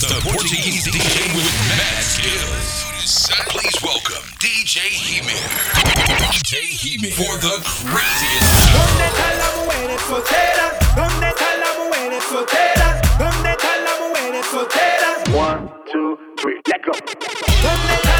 He's the Portuguese DJ with mad skills. Please welcome DJ Hemir. DJ Hemir for the craziest. ¿Dónde están las mujeres solteras? ¿Dónde están las mujeres solteras? ¿Dónde están las mujeres solteras? One, two, three, let go. ¿Dónde están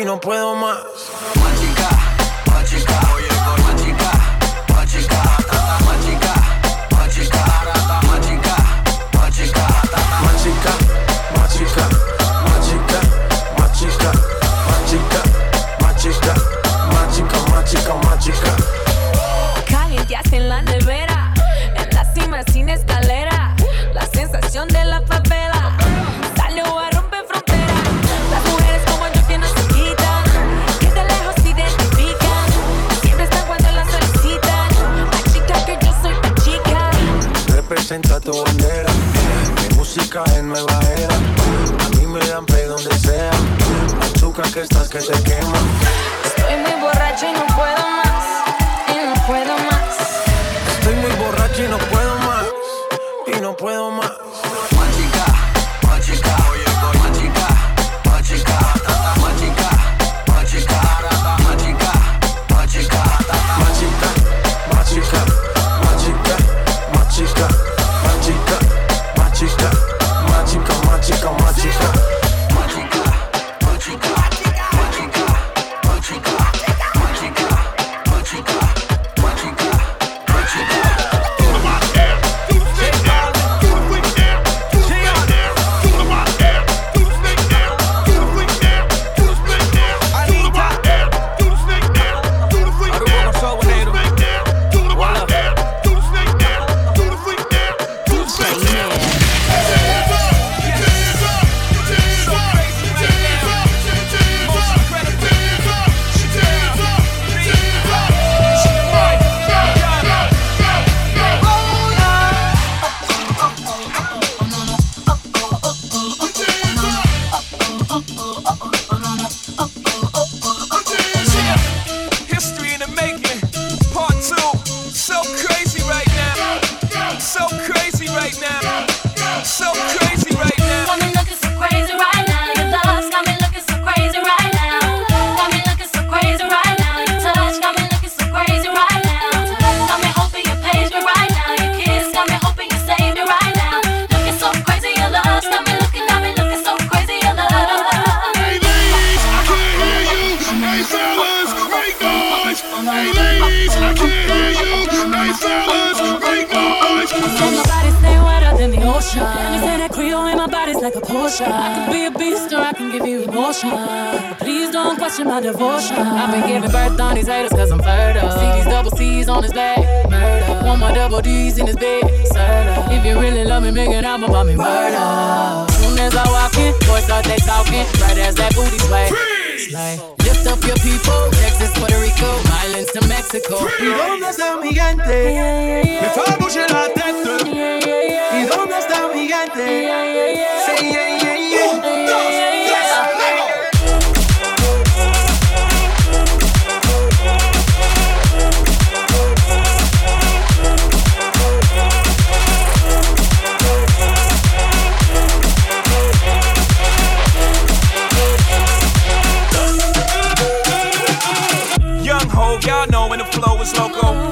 Y no puedo más. Representa tu bandera, mi música es nueva era. A mí me dan play donde sea. Azúcar que estás que te quema. Estoy muy borracha y no puedo más. Y no puedo más. Estoy muy borracho y no puedo más. Y no puedo. Más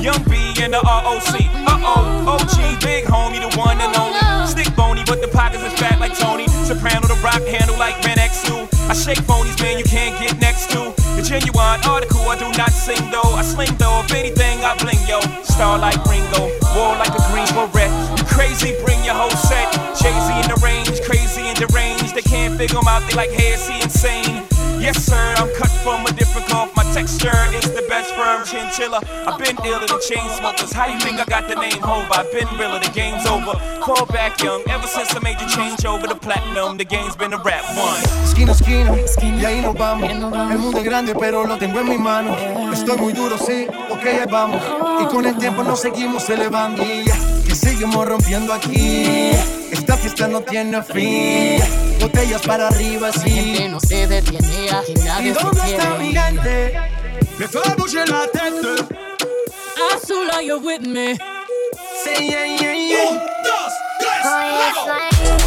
Young B and the ROC. Uh oh, OG, big homie, the one and only. Stick bony, but the pockets is fat like Tony. Soprano, the rock handle like Ben X2. I shake phonies, man, you can't get next to. The genuine article, I do not sing though. I sling though, if anything, I bling yo. Star like Ringo, war like a green beret. You crazy, bring your whole set. Jay Z in the range, crazy and deranged. They can't figure figure 'em out, they like, hey, is he insane? Yes, sir, I'm cut from a different texture is the best firm chinchilla. I've been iller than chain smokers. How you think I got the name Hove? I've been realer, the game's over. Fall back young, ever since I made the change over the platinum, the game's been a rap one. Esquina a esquina, y ahí nos vamos. El mundo es grande, pero lo tengo en mi mano. Estoy muy duro, sí, ok, ahí vamos. Y con el tiempo nos seguimos elevando. Y seguimos rompiendo aquí. Esta fiesta no tiene fin. Botellas para arriba, La gente sí. no se detiene, aquí nadie ¿Y se dónde está mi quiere. gente? Mais pas bouger la tête. I so love you with me. Say yeah, yeah, yeah. Un, dos,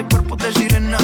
ese cuerpo de sirena.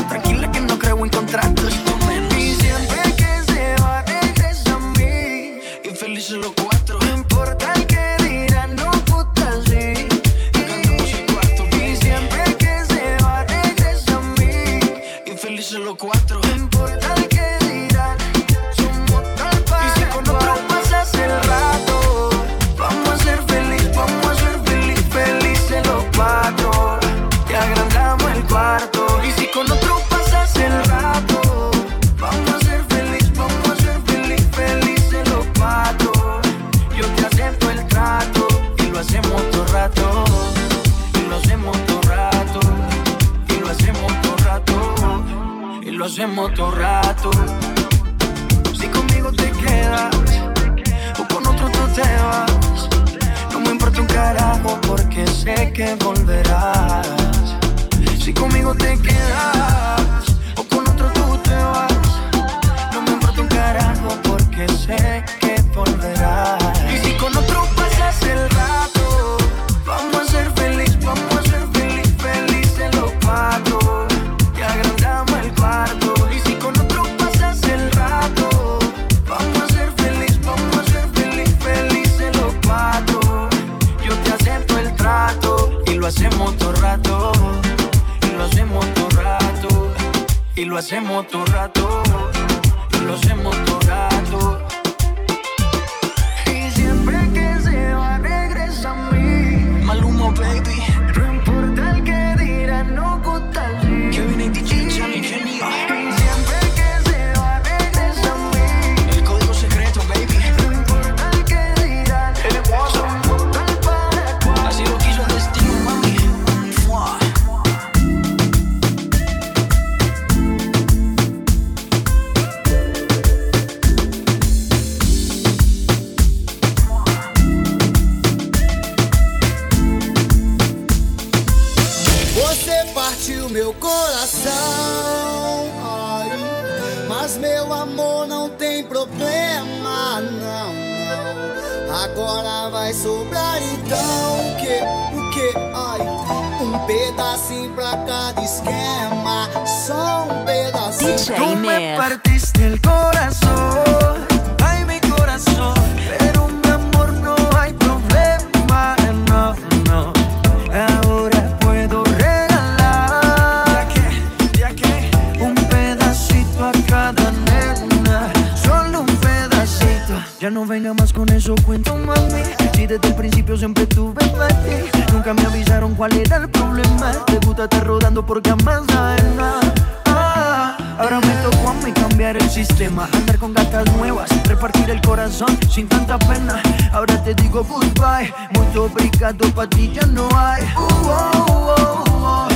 Mas meu amor não tem problema, não, não. Agora vai sobrar então o que, o que, ai, um pedacinho pra cada esquema, só um pedacinho. DJ Tú me partiste el corazón. venga más con eso cuento, mami. Si desde el principio siempre tuve mate. Nunca me avisaron cuál era el problema. Te gusta estar rodando por camas nada. Ah, ahora me tocó a mí cambiar el sistema, andar con gatas nuevas, repartir el corazón sin tanta pena. Ahora te digo goodbye, mucho obrigado, pa' ti ya no hay. Uh, oh, oh, oh,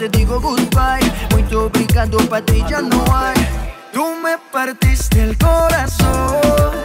te digo goodbye. Muito obrigado, pra ti ya no hay. Tú me partiste el corazón.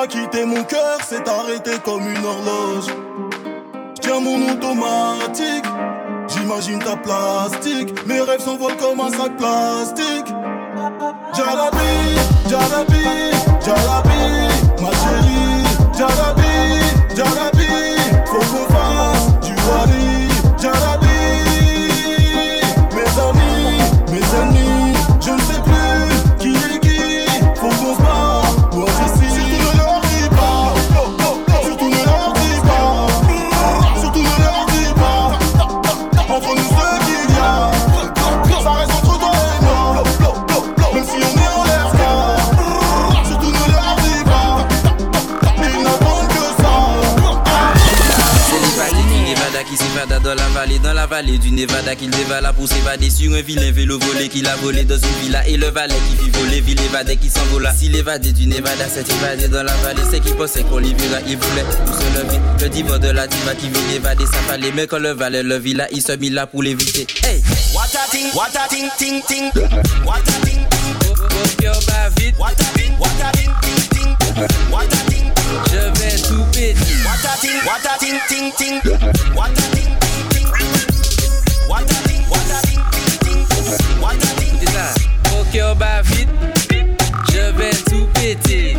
m'a quitté, mon cœur s'est arrêté comme une horloge. Tiens mon automatique, j'imagine ta plastique. Mes rêves s'envolent comme un sac plastique. la pousse évadée sur un vilain vélo volé qui l'a volé dans une villa et le valet qui vit voler, ville évadée qui s'envola. Si l'évadé du Nevada s'est évadé dans la vallée, c'est qui pensait qu'on l'y verra, il voulait tout se lever. Le divan de la diva qui vit l'évadé, ça fallait, mais quand le valet le villa, il se mit là pour l'éviter. Hey! What a thing, what a thing, ting, ting. What a thing, ting. Oh, oh, oh vite. What a thing, what a thing, ting, ting. What a. Je vais tout péter. What a thing, what a thing, ting, ting. What a thing, je vais tout péter.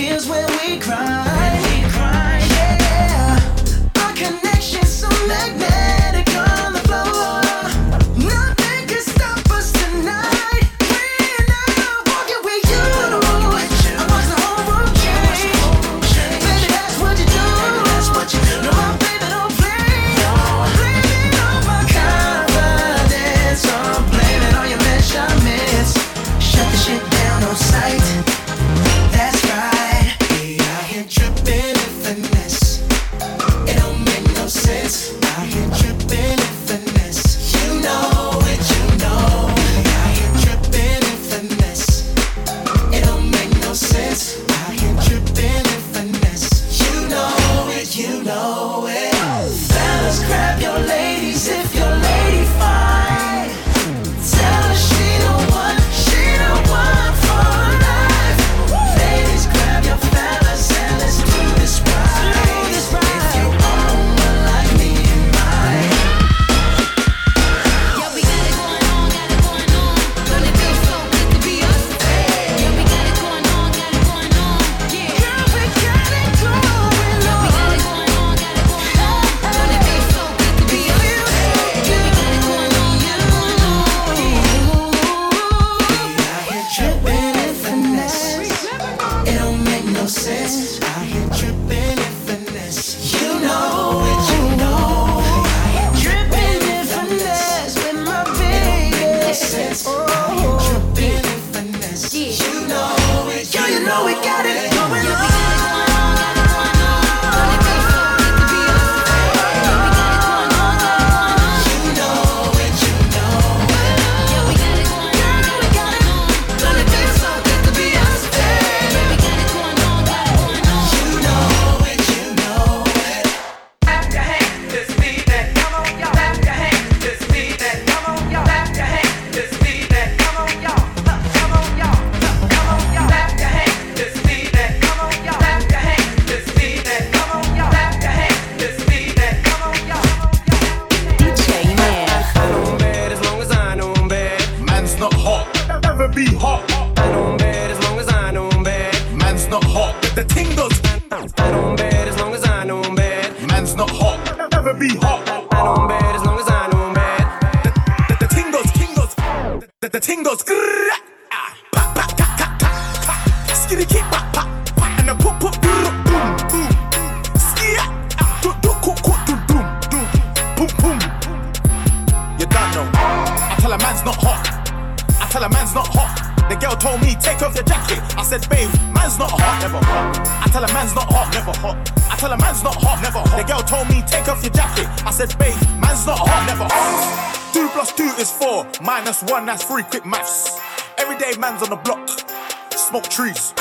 feels when we cry. Minus one, that's three. Quick maths. Everyday man's on the block, smoke trees.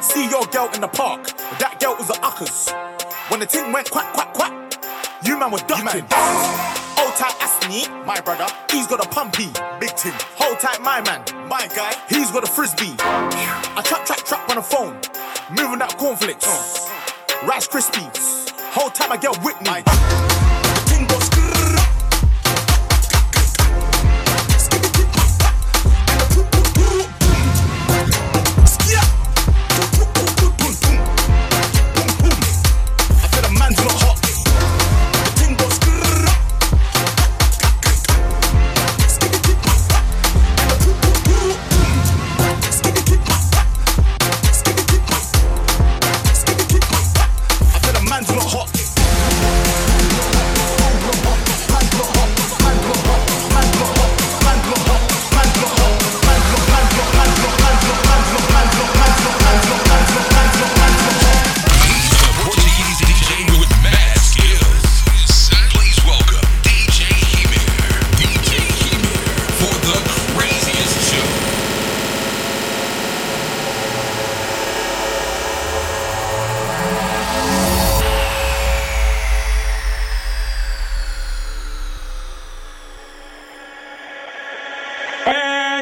See your girl in the park, that girl was a uckers. When the ting went quack, quack, quack, you man were ducking. Hold tight, Asni, my brother. He's got a pumpy, big ting. Hold tight, my man, my guy. He's got a frisbee. I trap, trap, trap on the phone, moving that cornflakes, Rice Krispies. Hold tight, my girl Whitney. Ting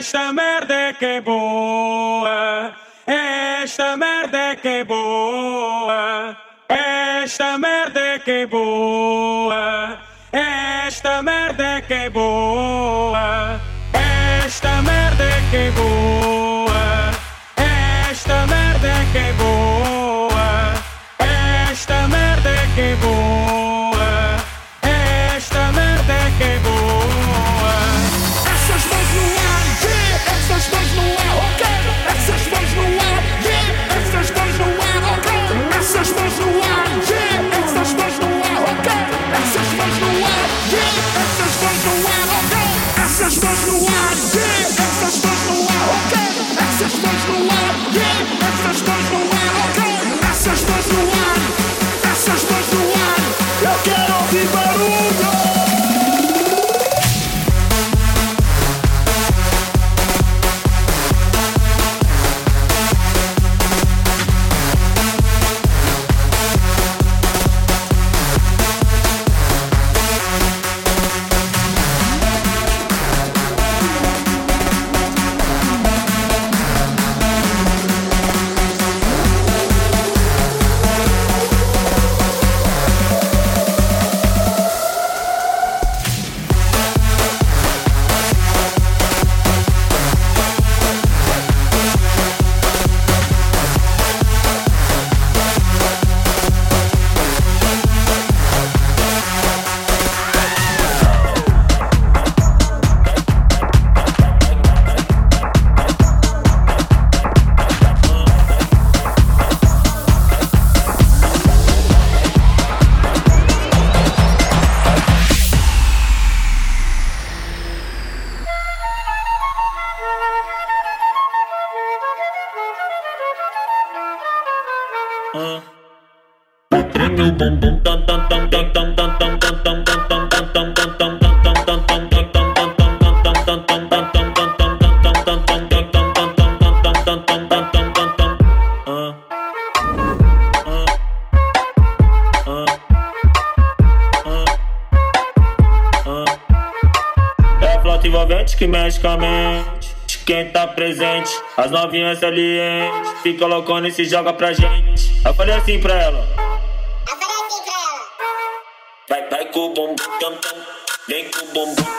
Esta merda é que é boa. Esta merda é que é boa. Esta merda é que é boa. Esta merda que é boa. Esta merda que é boa. Esta merda que é boa. Que mexe com a mente. De Quem tá presente, as novinhas salientes. Fica loucona e se joga pra gente. Eu falei assim pra ela. Vai, vai com o bumbum tam tam. Vem com o bumbum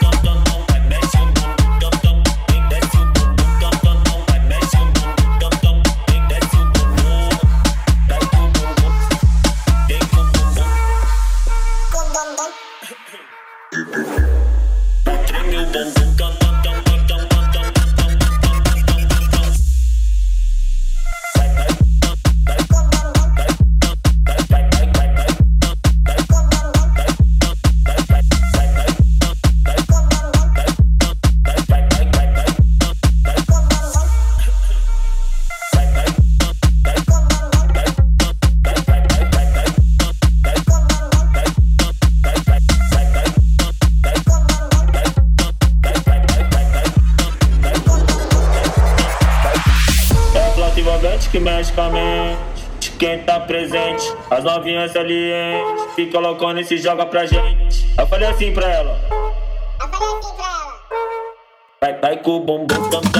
criança ali, hein? Fica loucona e se joga pra gente. Eu falei assim pra ela. Eu falei assim pra ela. Vai, vai com o bumbum bumbum.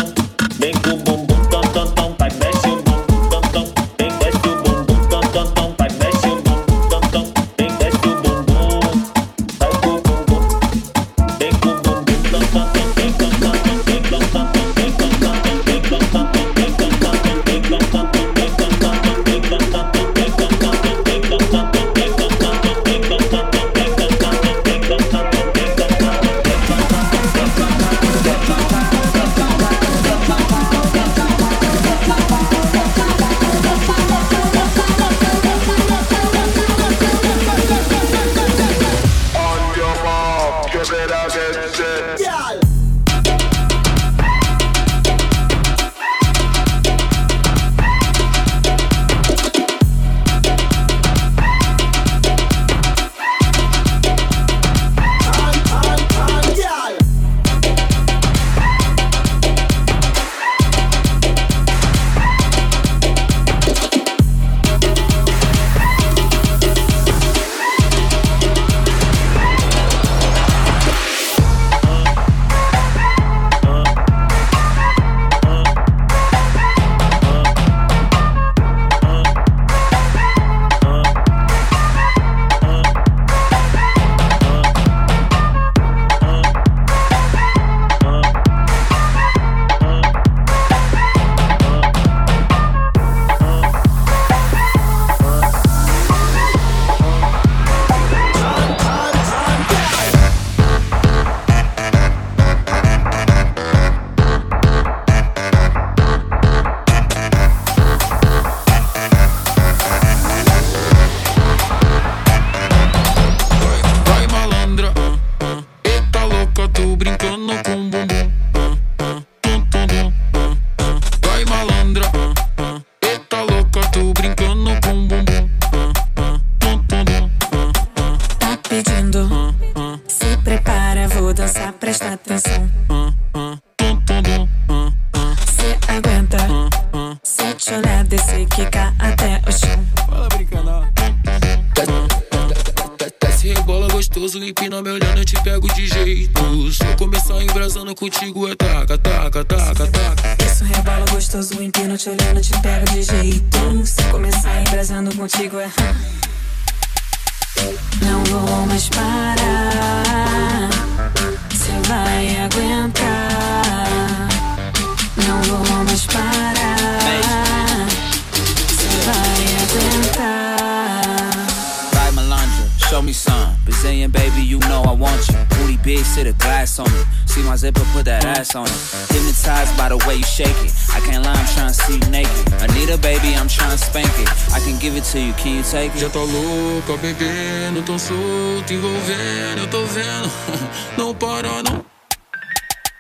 can give it to you, can you take it? Já tô louco, ó, bebendo, tô solto, envolvendo, eu tô vendo. não para, não.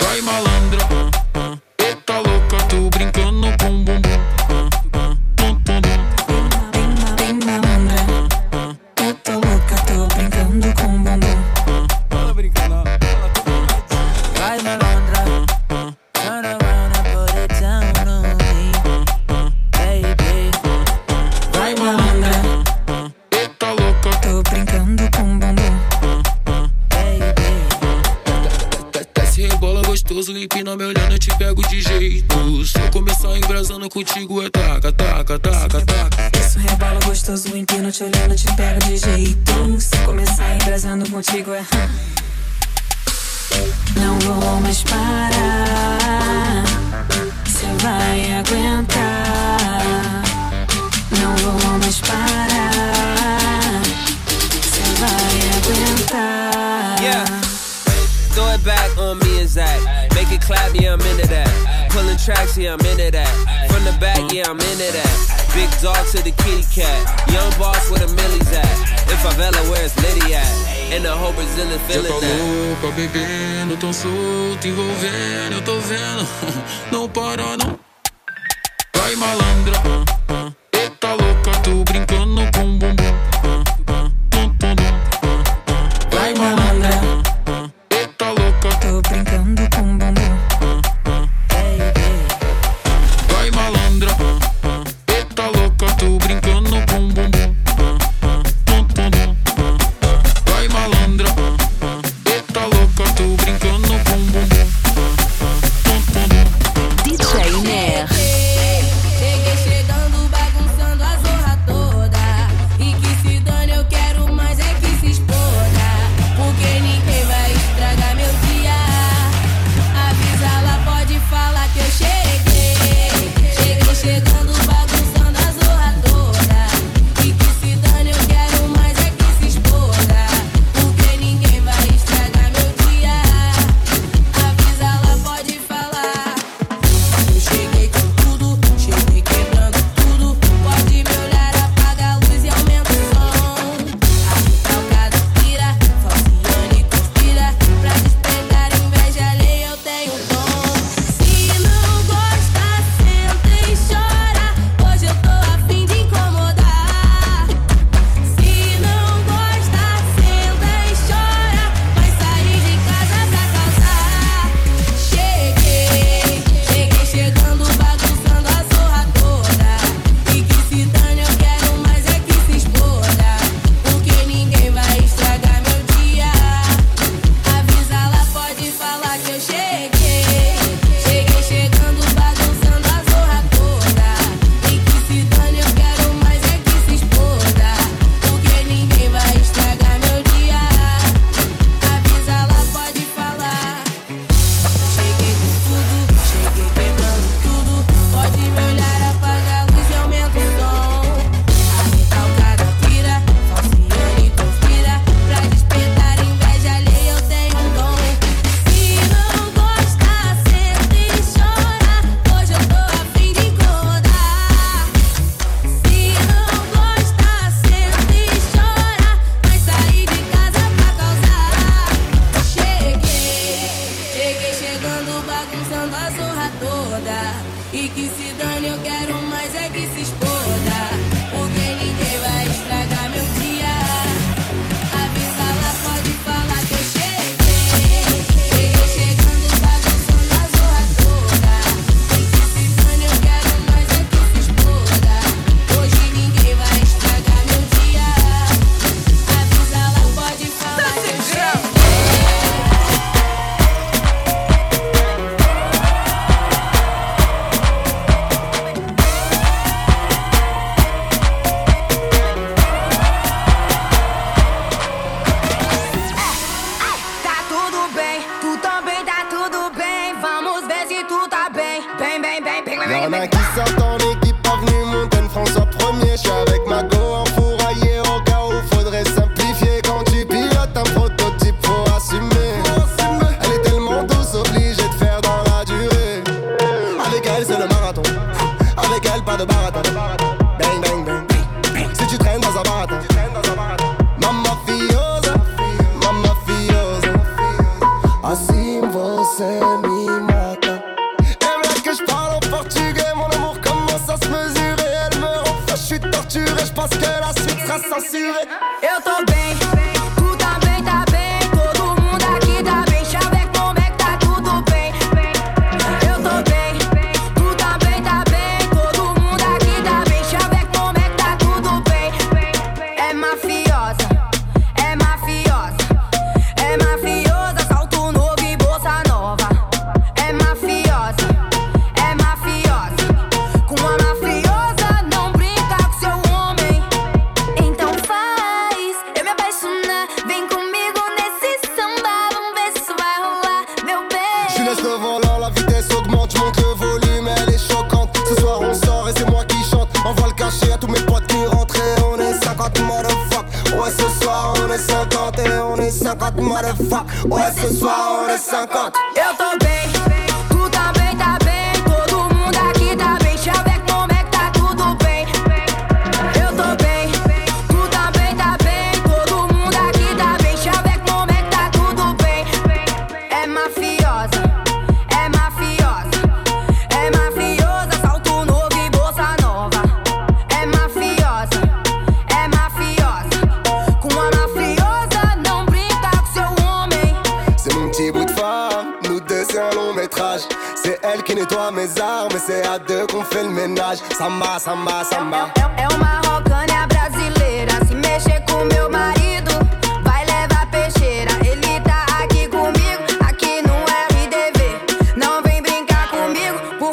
Vai malandro,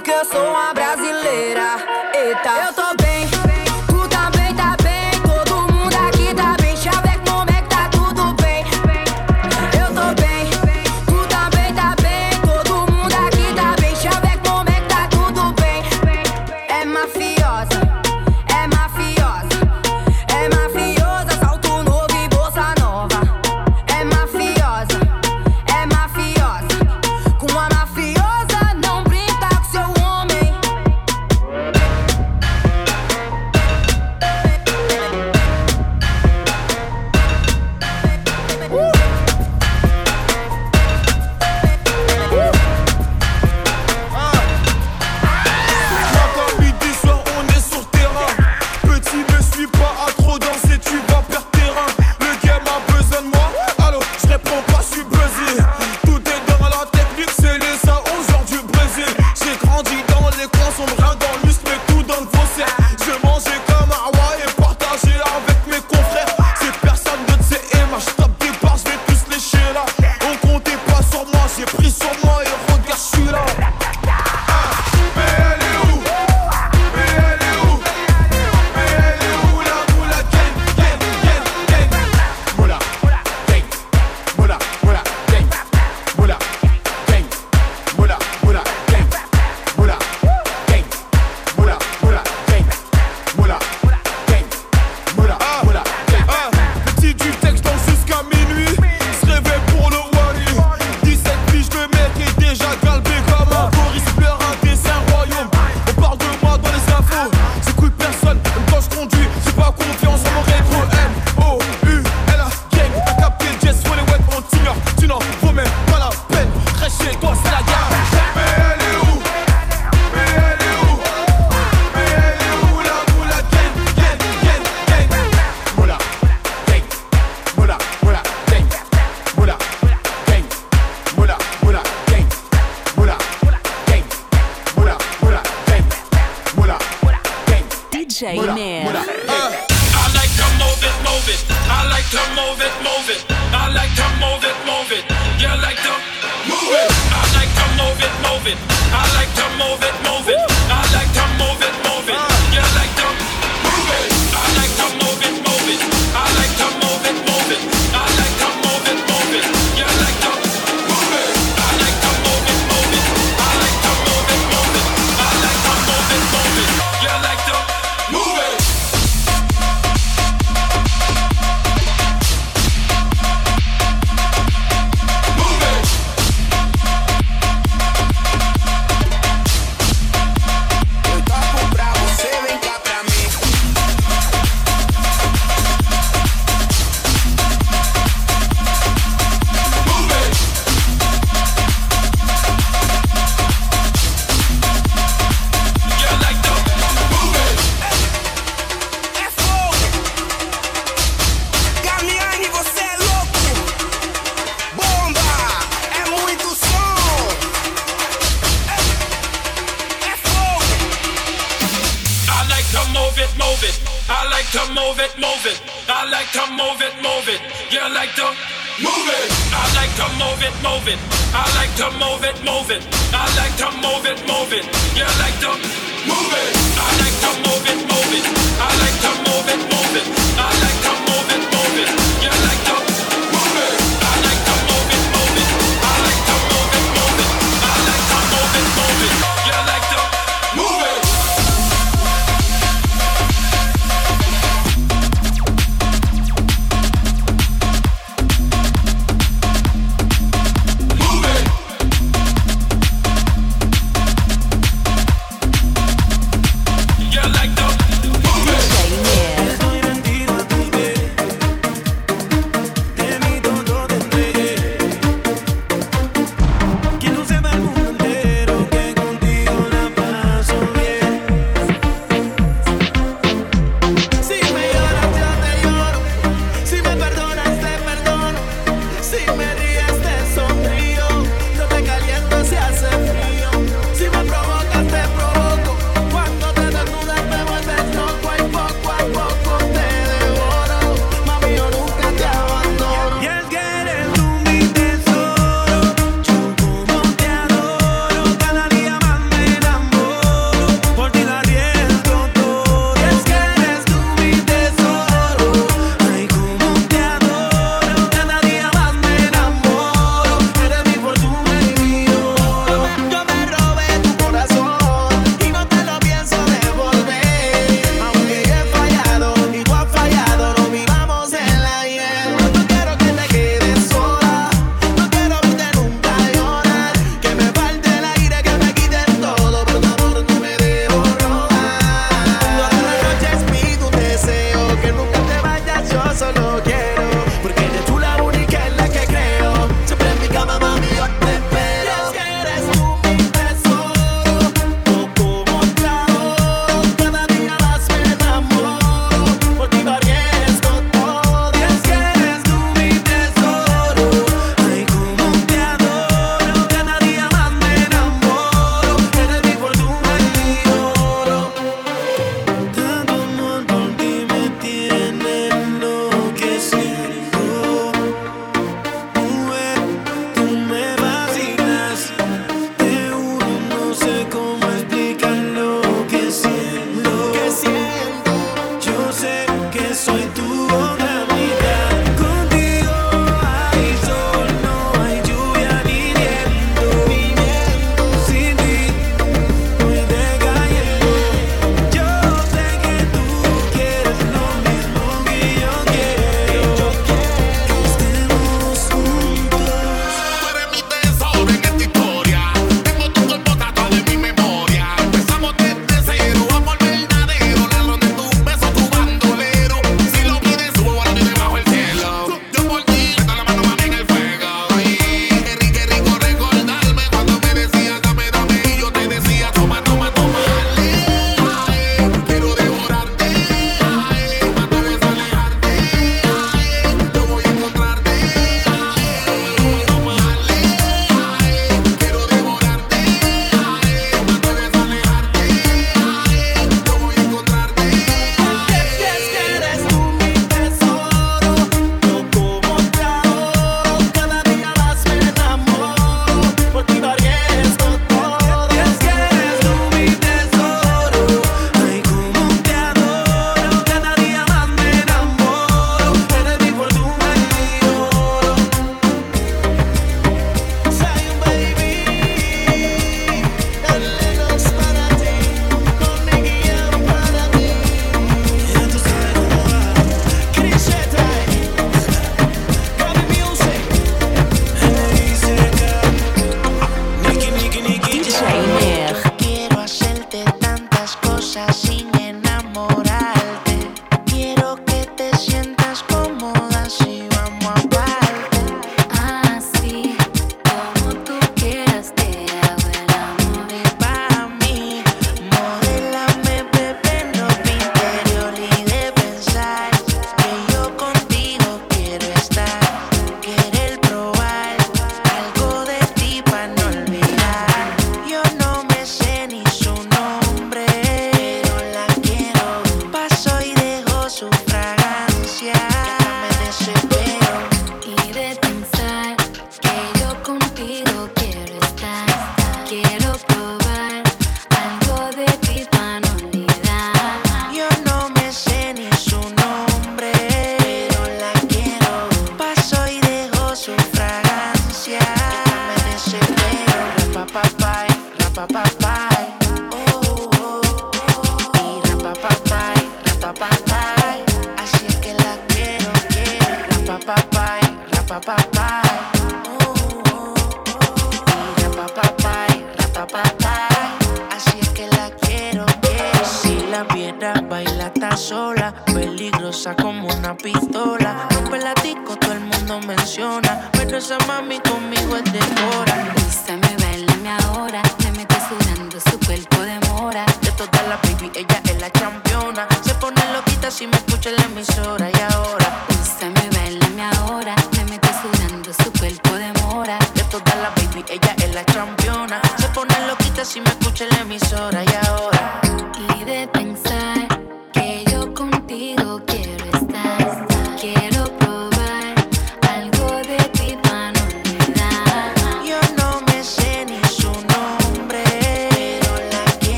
porque eu sou uma brasileira. Amen. Uh, I like to move it, move it. I like to move it, move it. I like to move it, move it. Like to move it. I like to move it, move it. I like to move it, move it.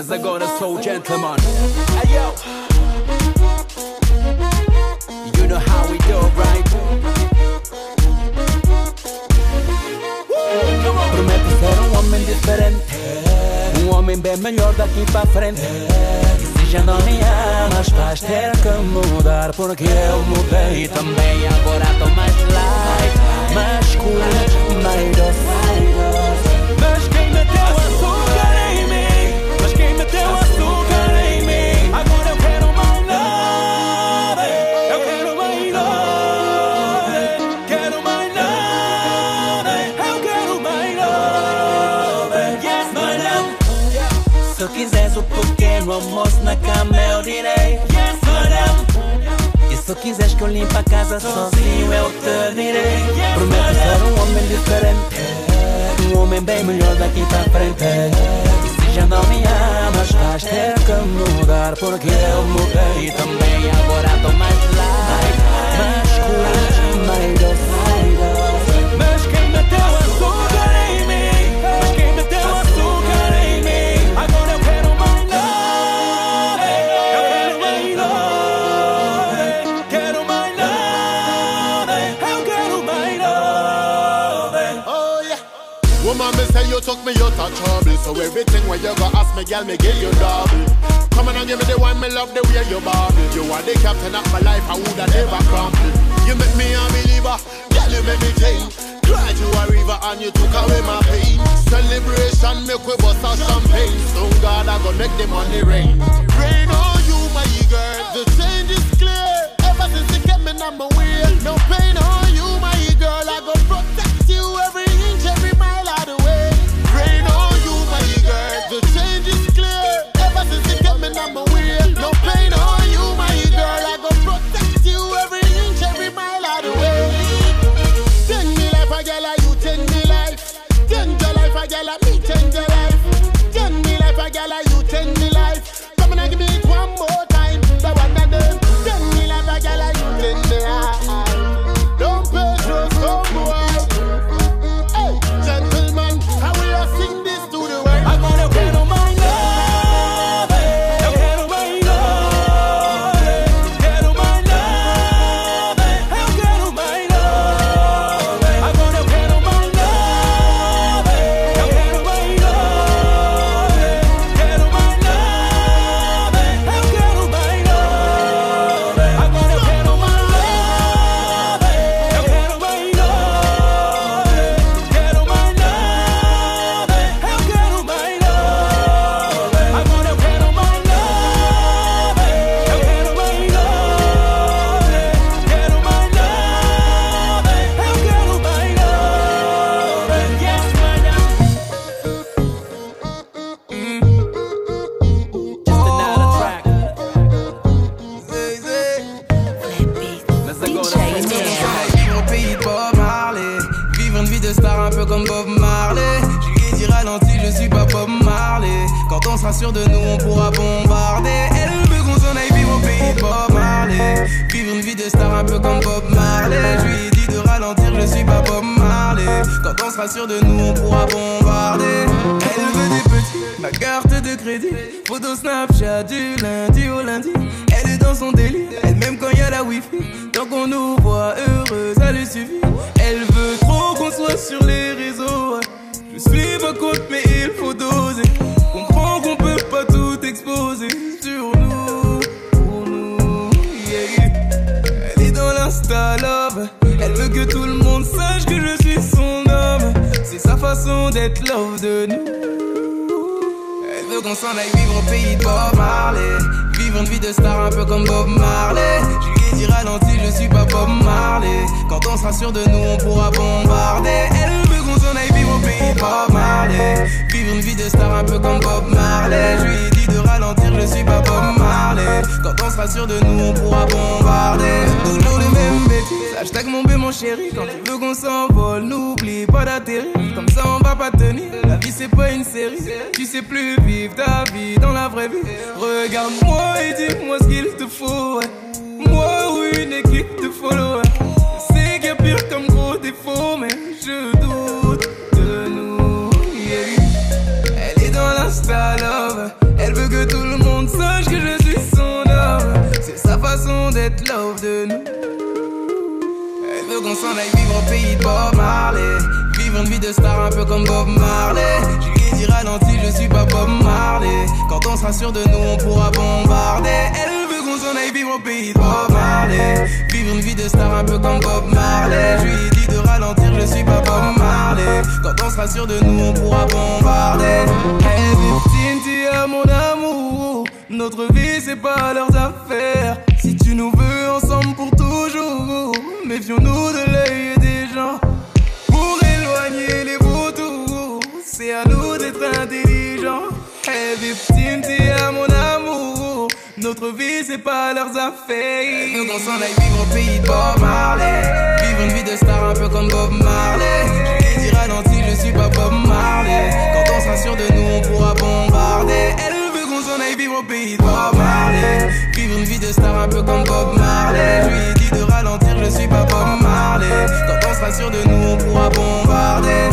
Mais agora sou o gentleman. Hey yo. You know how we do, right? Prometo ser um homem diferente. Um homem bem melhor daqui pra frente. E se já não me amas, vais ter que mudar. Porque eu mudei também. Agora tô mais light, mais cool, mais docile. Almoço na cama, eu direi. Madam. E se quiseres que eu limpe a casa sozinho, eu te direi. Prometo ser um homem diferente. Um homem bem melhor daqui pra frente. E se já não me amas, vais ter que mudar. Porque eu mudei também. Agora tô mais trouble. So everything when you go ask me, girl, me give you double. Come on and give me the one, me love the way you bobble. You are the captain of my life, I woulda never crumble. You make me a believer, girl, you make me change. Cried you a river and you took away my pain. Celebration, make we bust a champagne. Soon God, I go make the money rain. Rain on you, my girl. The change is clear. Ever since you kept me number way. No pain on de nous, on pourra bombarder. Toujours les mêmes bêtises. Hashtag mon bé, mon chéri. Quand tu veux qu'on s'envole, n'oublie pas d'atterrir. Comme ça, on va pas tenir. La vie, c'est pas une série. Tu sais plus vivre ta vie dans la vraie vie. Regarde-moi et dis-moi ce qu'il te faut. Moi ou une équipe de followers. C'est qu'il y a pire comme gros défaut, mais je doute de nous. Elle est dans l'insta love. Elle veut que tout le monde monde est love de nous. Elle veut qu'on s'en aille vivre au pays de Bob Marley. Vivre une vie de star un peu comme Bob Marley. Je lui ai dit ralenti, je suis pas Bob Marley. Quand on sera sûr de nous, on pourra bombarder. Elle veut qu'on s'en aille vivre au pays de Bob Marley. Vivre une vie de star un peu comme Bob Marley. Je lui ai dit de ralentir, je suis pas Bob Marley. Quand on sera sûr de nous, on pourra bombarder. Hey, Cynthia, mon amour, notre vie c'est pas leurs affaires. Nous veux ensemble pour toujours, méfions-nous de l'œil des gens. Pour éloigner les vautours, c'est à nous d'être intelligents. Hey, victime, t'es à mon amour. Notre vie, c'est pas leurs affaires. Nous qu'on s'en aille vivre au pays de Bob Marley. Vivre une vie de star un peu comme Bob Marley. Je lui dis ralenti, je suis pas Bob Marley. Quand on sera de nous, on pourra bombarder vivre au pays de Bob Marley. Vivre une vie de star un peu comme Bob Marley. Je lui ai dit de ralentir, je suis pas Bob Marley. Quand on sera sûr de nous, on pourra bombarder.